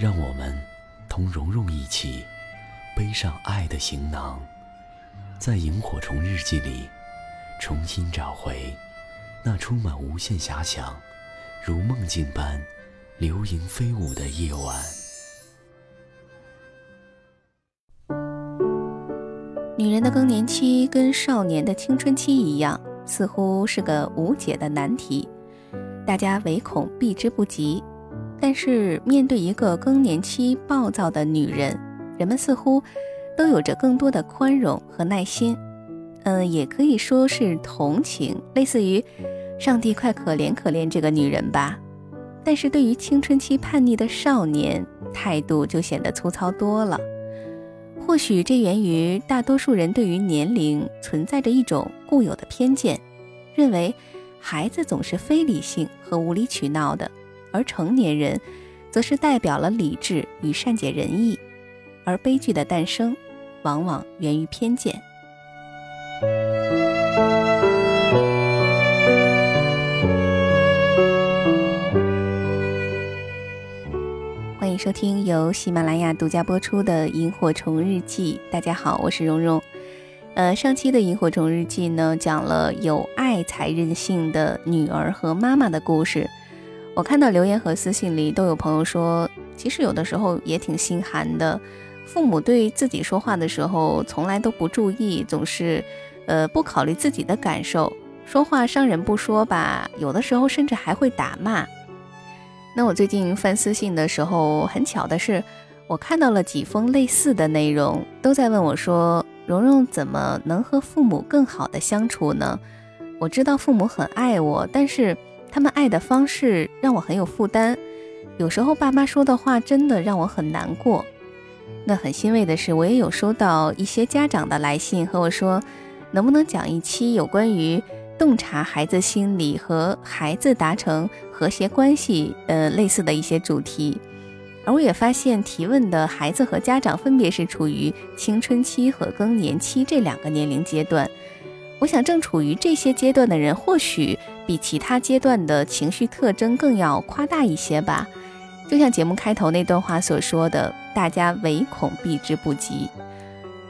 让我们同蓉蓉一起背上爱的行囊，在萤火虫日记里重新找回那充满无限遐想、如梦境般流萤飞舞的夜晚。女人的更年期跟少年的青春期一样，似乎是个无解的难题，大家唯恐避之不及。但是面对一个更年期暴躁的女人，人们似乎都有着更多的宽容和耐心，嗯，也可以说是同情，类似于“上帝快可怜可怜这个女人吧”。但是对于青春期叛逆的少年，态度就显得粗糙多了。或许这源于大多数人对于年龄存在着一种固有的偏见，认为孩子总是非理性和无理取闹的。而成年人，则是代表了理智与善解人意，而悲剧的诞生，往往源于偏见。欢迎收听由喜马拉雅独家播出的《萤火虫日记》。大家好，我是蓉蓉。呃，上期的《萤火虫日记》呢，讲了有爱才任性的女儿和妈妈的故事。我看到留言和私信里都有朋友说，其实有的时候也挺心寒的。父母对自己说话的时候，从来都不注意，总是，呃，不考虑自己的感受，说话伤人不说吧，有的时候甚至还会打骂。那我最近翻私信的时候，很巧的是，我看到了几封类似的内容，都在问我说：“蓉蓉怎么能和父母更好的相处呢？”我知道父母很爱我，但是。他们爱的方式让我很有负担，有时候爸妈说的话真的让我很难过。那很欣慰的是，我也有收到一些家长的来信和我说，能不能讲一期有关于洞察孩子心理和孩子达成和谐关系呃类似的一些主题。而我也发现，提问的孩子和家长分别是处于青春期和更年期这两个年龄阶段。我想，正处于这些阶段的人，或许比其他阶段的情绪特征更要夸大一些吧。就像节目开头那段话所说的，大家唯恐避之不及。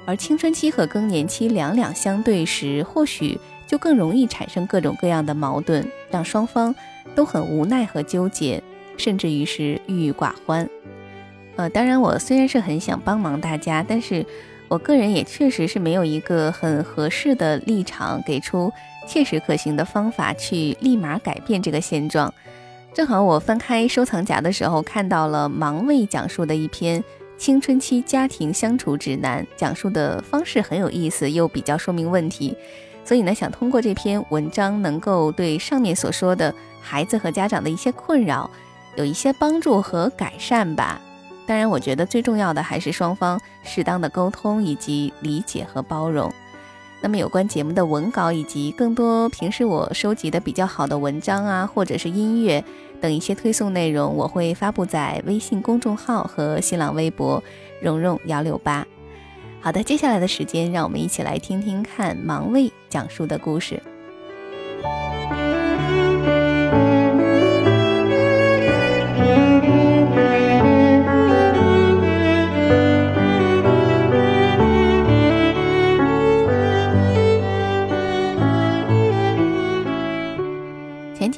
而青春期和更年期两两相对时，或许就更容易产生各种各样的矛盾，让双方都很无奈和纠结，甚至于是郁郁寡欢。呃，当然，我虽然是很想帮忙大家，但是。我个人也确实是没有一个很合适的立场，给出切实可行的方法去立马改变这个现状。正好我翻开收藏夹的时候，看到了盲卫讲述的一篇青春期家庭相处指南，讲述的方式很有意思，又比较说明问题。所以呢，想通过这篇文章，能够对上面所说的孩子和家长的一些困扰有一些帮助和改善吧。当然，我觉得最重要的还是双方适当的沟通以及理解和包容。那么，有关节目的文稿以及更多平时我收集的比较好的文章啊，或者是音乐等一些推送内容，我会发布在微信公众号和新浪微博“蓉蓉幺六八”。好的，接下来的时间，让我们一起来听听看盲卫讲述的故事。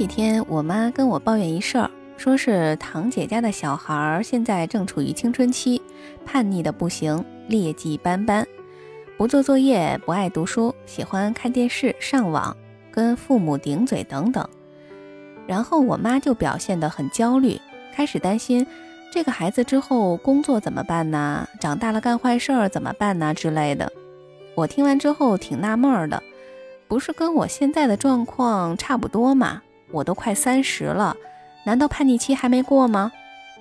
几天，我妈跟我抱怨一事儿，说是堂姐家的小孩儿现在正处于青春期，叛逆的不行，劣迹斑斑，不做作业，不爱读书，喜欢看电视、上网，跟父母顶嘴等等。然后我妈就表现得很焦虑，开始担心这个孩子之后工作怎么办呢？长大了干坏事儿怎么办呢？之类的。我听完之后挺纳闷的，不是跟我现在的状况差不多吗？我都快三十了，难道叛逆期还没过吗？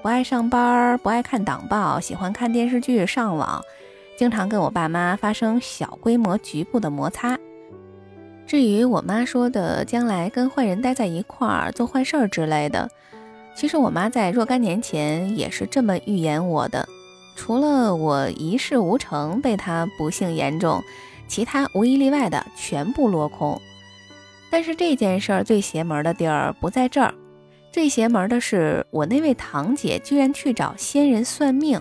不爱上班，不爱看党报，喜欢看电视剧、上网，经常跟我爸妈发生小规模、局部的摩擦。至于我妈说的将来跟坏人待在一块儿做坏事儿之类的，其实我妈在若干年前也是这么预言我的。除了我一事无成被她不幸言中，其他无一例外的全部落空。但是这件事儿最邪门的地儿不在这儿。最邪门的是，我那位堂姐居然去找仙人算命。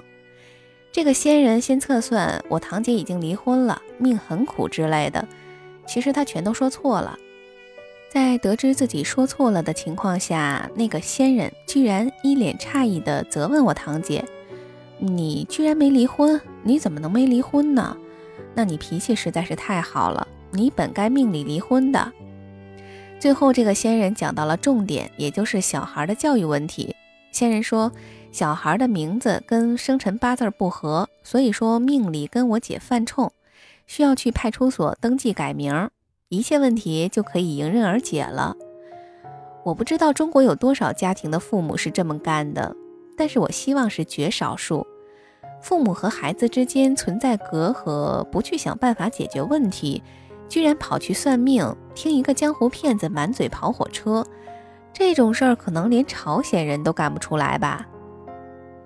这个仙人先测算我堂姐已经离婚了，命很苦之类的。其实他全都说错了。在得知自己说错了的情况下，那个仙人居然一脸诧异地责问我堂姐：“你居然没离婚？你怎么能没离婚呢？那你脾气实在是太好了，你本该命里离婚的。”最后，这个仙人讲到了重点，也就是小孩的教育问题。仙人说，小孩的名字跟生辰八字不合，所以说命里跟我姐犯冲，需要去派出所登记改名，一切问题就可以迎刃而解了。我不知道中国有多少家庭的父母是这么干的，但是我希望是绝少数。父母和孩子之间存在隔阂，不去想办法解决问题。居然跑去算命，听一个江湖骗子满嘴跑火车，这种事儿可能连朝鲜人都干不出来吧。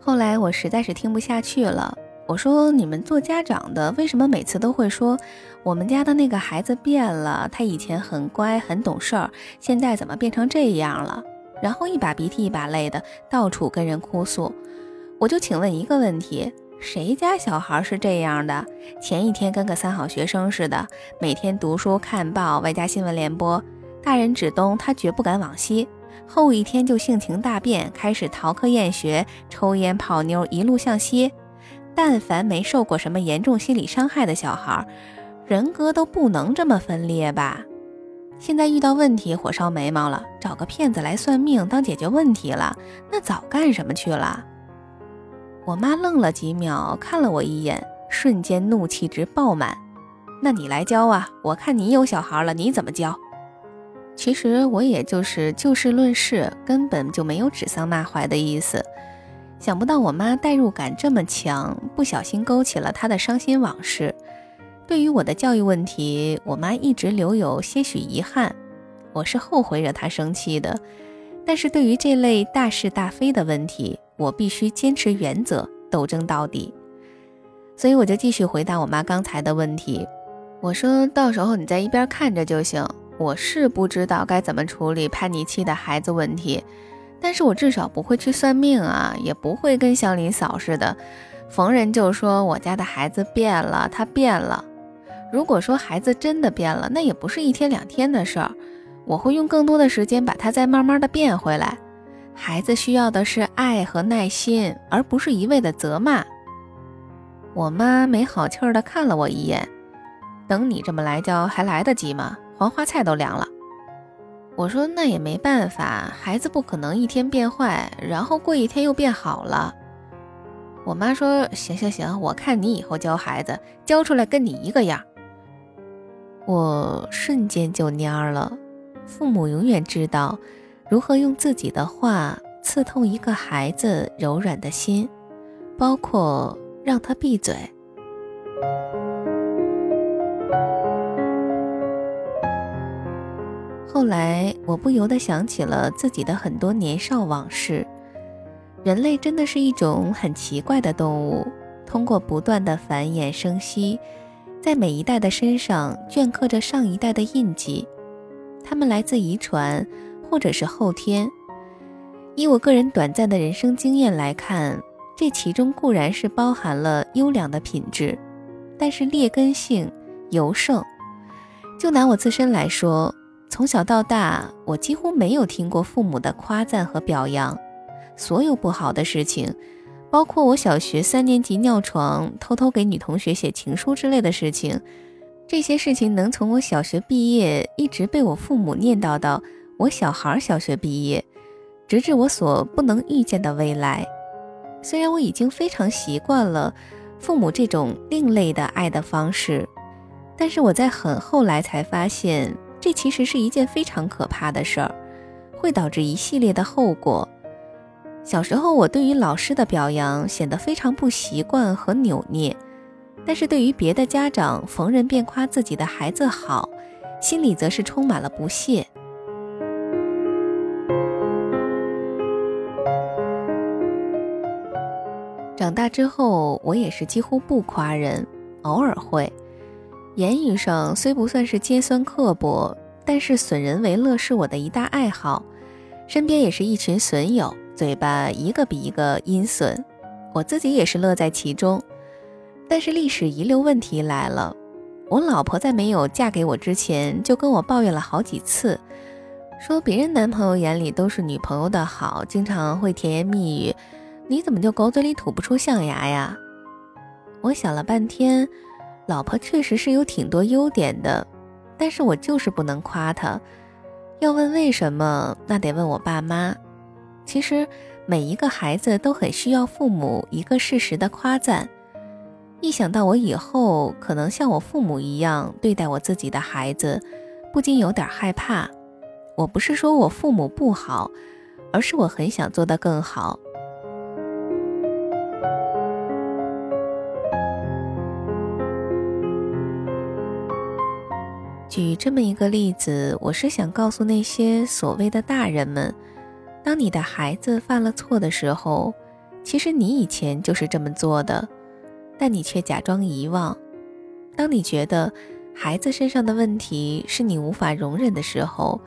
后来我实在是听不下去了，我说：“你们做家长的为什么每次都会说我们家的那个孩子变了？他以前很乖很懂事儿，现在怎么变成这样了？”然后一把鼻涕一把泪的到处跟人哭诉。我就请问一个问题。谁家小孩是这样的？前一天跟个三好学生似的，每天读书看报，外加新闻联播。大人指东，他绝不敢往西。后一天就性情大变，开始逃课厌学，抽烟泡妞，一路向西。但凡没受过什么严重心理伤害的小孩，人格都不能这么分裂吧？现在遇到问题，火烧眉毛了，找个骗子来算命当解决问题了，那早干什么去了？我妈愣了几秒，看了我一眼，瞬间怒气值爆满。那你来教啊！我看你有小孩了，你怎么教？其实我也就是就事论事，根本就没有指桑骂槐的意思。想不到我妈代入感这么强，不小心勾起了她的伤心往事。对于我的教育问题，我妈一直留有些许遗憾。我是后悔惹她生气的，但是对于这类大是大非的问题，我必须坚持原则，斗争到底。所以我就继续回答我妈刚才的问题。我说到时候你在一边看着就行。我是不知道该怎么处理叛逆期的孩子问题，但是我至少不会去算命啊，也不会跟祥林嫂似的，逢人就说我家的孩子变了，他变了。如果说孩子真的变了，那也不是一天两天的事儿，我会用更多的时间把他再慢慢的变回来。孩子需要的是爱和耐心，而不是一味的责骂。我妈没好气儿的看了我一眼，等你这么来教还来得及吗？黄花菜都凉了。我说那也没办法，孩子不可能一天变坏，然后过一天又变好了。我妈说行行行，我看你以后教孩子，教出来跟你一个样。我瞬间就蔫了。父母永远知道。如何用自己的话刺痛一个孩子柔软的心，包括让他闭嘴。后来，我不由得想起了自己的很多年少往事。人类真的是一种很奇怪的动物，通过不断的繁衍生息，在每一代的身上镌刻着上一代的印记。它们来自遗传。或者是后天，以我个人短暂的人生经验来看，这其中固然是包含了优良的品质，但是劣根性尤盛。就拿我自身来说，从小到大，我几乎没有听过父母的夸赞和表扬，所有不好的事情，包括我小学三年级尿床、偷偷给女同学写情书之类的事情，这些事情能从我小学毕业一直被我父母念叨到。我小孩小学毕业，直至我所不能预见的未来。虽然我已经非常习惯了父母这种另类的爱的方式，但是我在很后来才发现，这其实是一件非常可怕的事儿，会导致一系列的后果。小时候，我对于老师的表扬显得非常不习惯和扭捏，但是对于别的家长逢人便夸自己的孩子好，心里则是充满了不屑。长大之后，我也是几乎不夸人，偶尔会。言语上虽不算是尖酸刻薄，但是损人为乐是我的一大爱好，身边也是一群损友。嘴巴一个比一个阴损，我自己也是乐在其中。但是历史遗留问题来了，我老婆在没有嫁给我之前就跟我抱怨了好几次，说别人男朋友眼里都是女朋友的好，经常会甜言蜜语，你怎么就狗嘴里吐不出象牙呀？我想了半天，老婆确实是有挺多优点的，但是我就是不能夸她。要问为什么，那得问我爸妈。其实每一个孩子都很需要父母一个适时的夸赞。一想到我以后可能像我父母一样对待我自己的孩子，不禁有点害怕。我不是说我父母不好，而是我很想做得更好。举这么一个例子，我是想告诉那些所谓的大人们。当你的孩子犯了错的时候，其实你以前就是这么做的，但你却假装遗忘。当你觉得孩子身上的问题是你无法容忍的时候，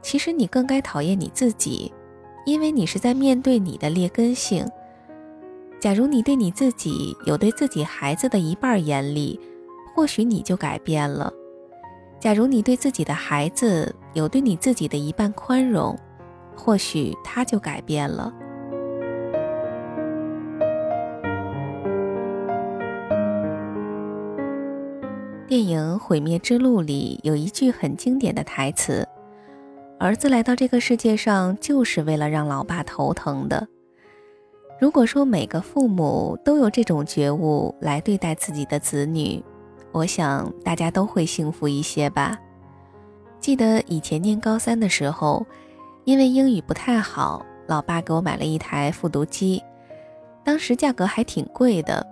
其实你更该讨厌你自己，因为你是在面对你的劣根性。假如你对你自己有对自己孩子的一半严厉，或许你就改变了；假如你对自己的孩子有对你自己的一半宽容，或许他就改变了。电影《毁灭之路》里有一句很经典的台词：“儿子来到这个世界上就是为了让老爸头疼的。”如果说每个父母都有这种觉悟来对待自己的子女，我想大家都会幸福一些吧。记得以前念高三的时候。因为英语不太好，老爸给我买了一台复读机，当时价格还挺贵的。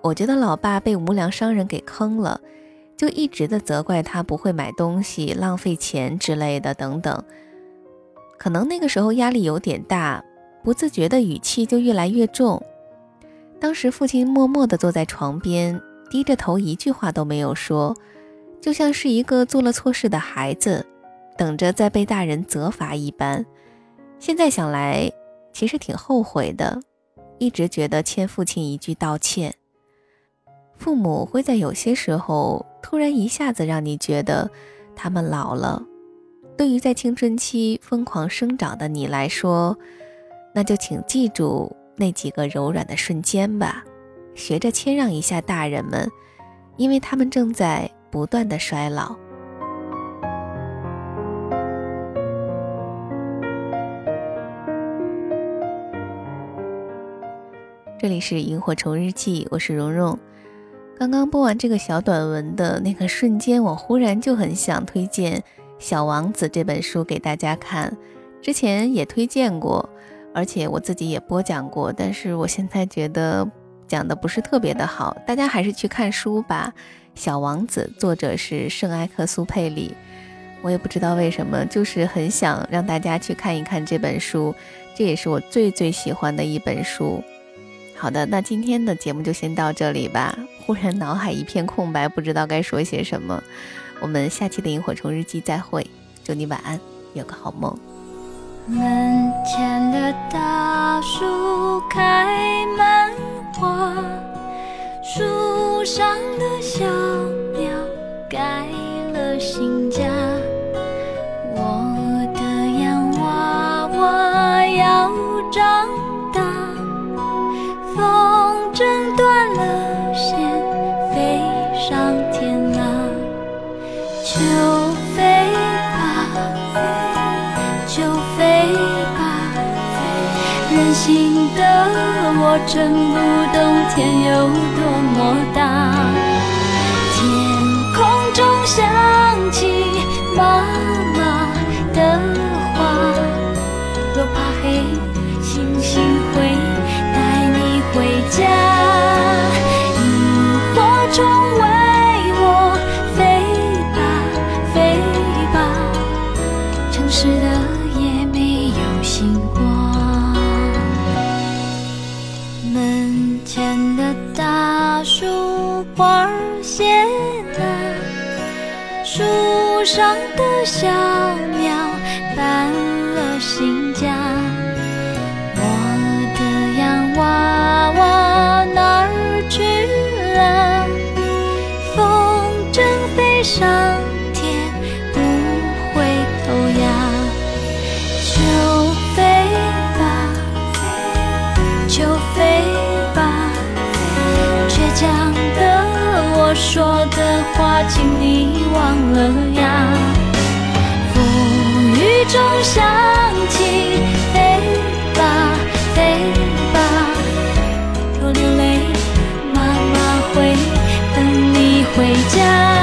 我觉得老爸被无良商人给坑了，就一直的责怪他不会买东西、浪费钱之类的等等。可能那个时候压力有点大，不自觉的语气就越来越重。当时父亲默默地坐在床边，低着头，一句话都没有说，就像是一个做了错事的孩子。等着再被大人责罚一般，现在想来，其实挺后悔的，一直觉得欠父亲一句道歉。父母会在有些时候突然一下子让你觉得他们老了。对于在青春期疯狂生长的你来说，那就请记住那几个柔软的瞬间吧，学着谦让一下大人们，因为他们正在不断的衰老。这里是萤火虫日记，我是蓉蓉。刚刚播完这个小短文的那个瞬间，我忽然就很想推荐《小王子》这本书给大家看。之前也推荐过，而且我自己也播讲过，但是我现在觉得讲的不是特别的好，大家还是去看书吧。《小王子》作者是圣埃克苏佩里，我也不知道为什么，就是很想让大家去看一看这本书，这也是我最最喜欢的一本书。好的，那今天的节目就先到这里吧。忽然脑海一片空白，不知道该说些什么。我们下期的萤火虫日记再会，祝你晚安，有个好梦。门前的大树开满花，树上的小鸟盖了新家。我的洋娃娃要长。大，风筝断了线，飞上天了，就飞吧，就飞吧。任性的我真不懂天有多么大，天空中响起妈妈的话，多怕黑，星星会带你回家。上的小鸟搬了新家。我的洋娃娃哪儿去了？风筝飞上天，不回头呀，就飞吧，就飞吧，倔强的我说的话，请你忘了呀。风雨中响起，飞吧，飞吧，若流泪，妈妈会等你回家。